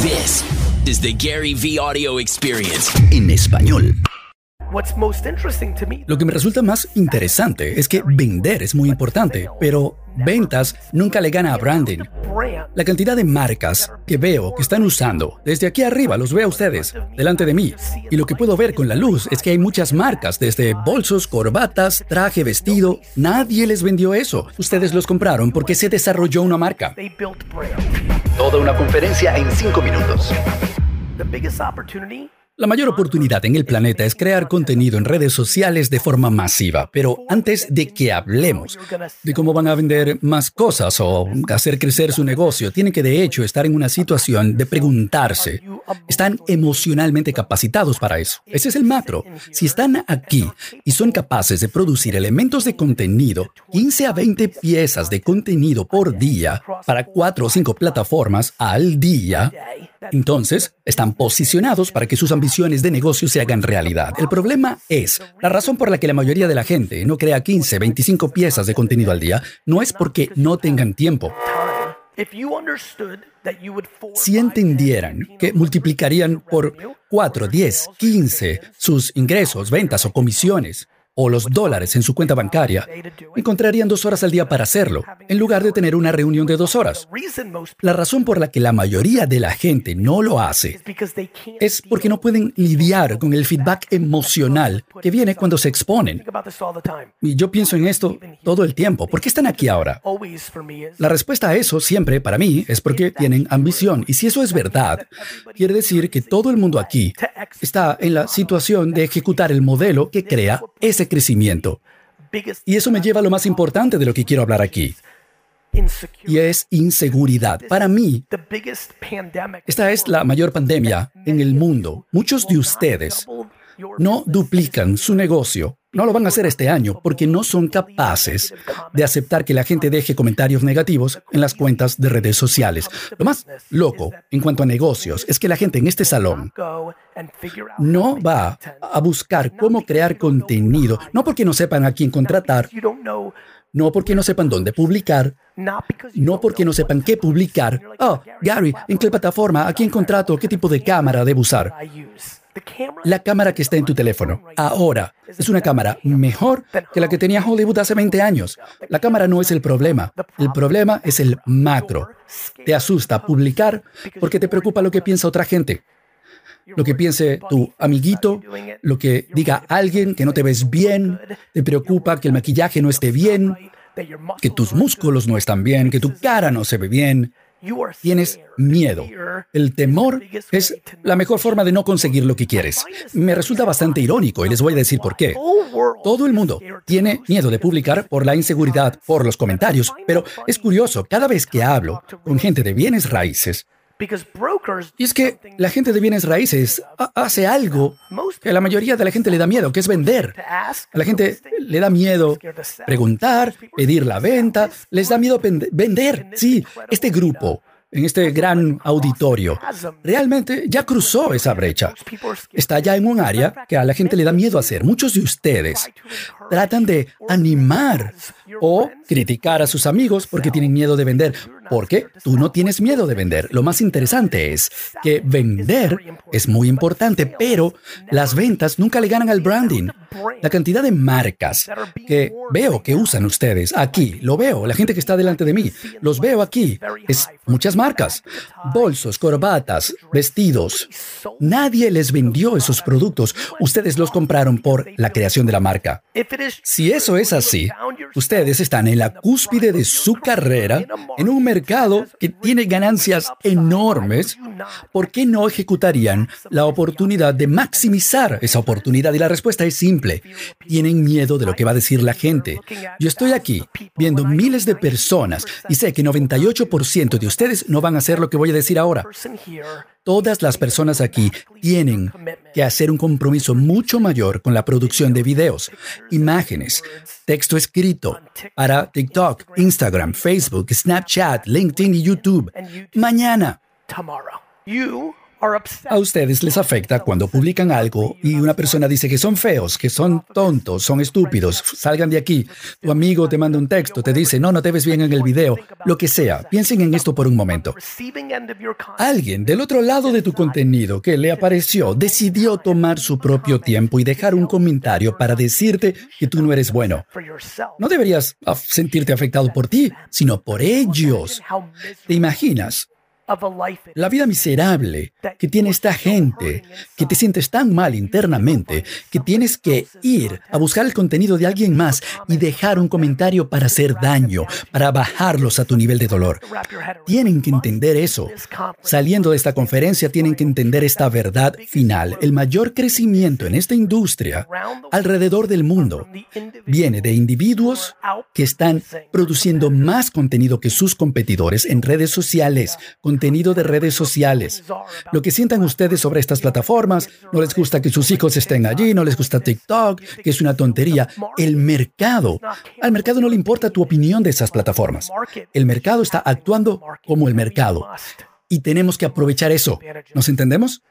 This is the Gary V Audio Experience. en español. Lo que me resulta más interesante es que vender es muy importante, pero ventas nunca le gana a branding. brand La cantidad de marcas que veo que están usando, desde aquí arriba los veo a ustedes, delante de mí, y lo que puedo ver con la luz es que hay muchas marcas, desde bolsos, corbatas, traje, vestido. Nadie les vendió eso. Ustedes los compraron porque se desarrolló una marca. they built brand. Toda una conferencia en cinco minutos. La mayor oportunidad en el planeta es crear contenido en redes sociales de forma masiva, pero antes de que hablemos de cómo van a vender más cosas o hacer crecer su negocio, tienen que de hecho estar en una situación de preguntarse, ¿están emocionalmente capacitados para eso? Ese es el macro. Si están aquí y son capaces de producir elementos de contenido, 15 a 20 piezas de contenido por día para 4 o 5 plataformas al día, entonces, están posicionados para que sus ambiciones de negocio se hagan realidad. El problema es, la razón por la que la mayoría de la gente no crea 15, 25 piezas de contenido al día, no es porque no tengan tiempo. Time. If you understood that you would four, Si entendieran 10, que 15 multiplicarían por revenue, 4, 10, 15 sus ingresos, ventas o comisiones, o los dólares en su cuenta bancaria, encontrarían dos horas al día para hacerlo, en lugar de tener una reunión de dos horas. La razón por la que la mayoría de la gente no lo hace es porque no pueden lidiar con el feedback emocional que viene cuando se exponen. Y yo pienso en esto todo el tiempo. ¿Por qué están aquí ahora? La respuesta a eso siempre para mí es porque tienen ambición. Y si eso es verdad, quiere decir que todo el mundo aquí está en la situación de ejecutar el modelo que crea ese crecimiento. Y eso me lleva a lo más importante de lo que quiero hablar aquí. Y es inseguridad. Para mí, esta es la mayor pandemia en el mundo. Muchos de ustedes no duplican su negocio. No lo van a hacer este año porque no son capaces de aceptar que la gente deje comentarios negativos en las cuentas de redes sociales. Lo más loco en cuanto a negocios es que la gente en este salón no va a buscar cómo crear contenido, no porque no sepan a quién contratar, no porque no sepan dónde publicar, no porque no sepan qué publicar. Oh, Gary, ¿en qué plataforma? ¿A quién contrato? ¿Qué tipo de cámara debo usar? La cámara que está en tu teléfono ahora es una cámara mejor que la que tenía Hollywood hace 20 años. La cámara no es el problema. El problema es el macro. Te asusta publicar porque te preocupa lo que piensa otra gente. Lo que piense tu amiguito, lo que diga alguien que no te ves bien, te preocupa que el maquillaje no esté bien, que tus músculos no están bien, que tu cara no se ve bien. Tienes miedo. El temor es la mejor forma de no conseguir lo que quieres. Me resulta bastante irónico y les voy a decir por qué. Todo el mundo tiene miedo de publicar por la inseguridad, por los comentarios, pero es curioso, cada vez que hablo con gente de bienes raíces, y es que la gente de bienes raíces ha- hace algo que a la mayoría de la gente le da miedo, que es vender. A la gente le da miedo preguntar, pedir la venta, les da miedo vender. Sí, este grupo, en este gran auditorio, realmente ya cruzó esa brecha. Está ya en un área que a la gente le da miedo hacer. Muchos de ustedes tratan de animar o criticar a sus amigos porque tienen miedo de vender. Porque tú no tienes miedo de vender. Lo más interesante es que vender es muy importante, pero las ventas nunca le ganan al branding. La cantidad de marcas que veo que usan ustedes aquí, lo veo, la gente que está delante de mí, los veo aquí, es muchas marcas, bolsos, corbatas, vestidos. Nadie les vendió esos productos, ustedes los compraron por la creación de la marca. Si eso es así, ustedes están en la cúspide de su carrera, en un mercado que tiene ganancias enormes, ¿por qué no ejecutarían la oportunidad de maximizar esa oportunidad? Y la respuesta es simple. Tienen miedo de lo que va a decir la gente. Yo estoy aquí viendo miles de personas y sé que 98% de ustedes no van a hacer lo que voy a decir ahora. Todas las personas aquí tienen que hacer un compromiso mucho mayor con la producción de videos, imágenes, texto escrito para TikTok, Instagram, Facebook, Snapchat, LinkedIn y YouTube. Mañana. A ustedes les afecta cuando publican algo y una persona dice que son feos, que son tontos, son estúpidos, salgan de aquí. Tu amigo te manda un texto, te dice, no, no te ves bien en el video, lo que sea. Piensen en esto por un momento. Alguien del otro lado de tu contenido que le apareció decidió tomar su propio tiempo y dejar un comentario para decirte que tú no eres bueno. No deberías sentirte afectado por ti, sino por ellos. ¿Te imaginas? La vida miserable que tiene esta gente, que te sientes tan mal internamente, que tienes que ir a buscar el contenido de alguien más y dejar un comentario para hacer daño, para bajarlos a tu nivel de dolor. Tienen que entender eso. Saliendo de esta conferencia, tienen que entender esta verdad final. El mayor crecimiento en esta industria alrededor del mundo viene de individuos que están produciendo más contenido que sus competidores en redes sociales, contenido de redes sociales. Lo que sientan ustedes sobre estas plataformas, no les gusta que sus hijos estén allí, no les gusta TikTok, que es una tontería. El mercado, al mercado no le importa tu opinión de esas plataformas. El mercado está actuando como el mercado. Y tenemos que aprovechar eso. ¿Nos entendemos?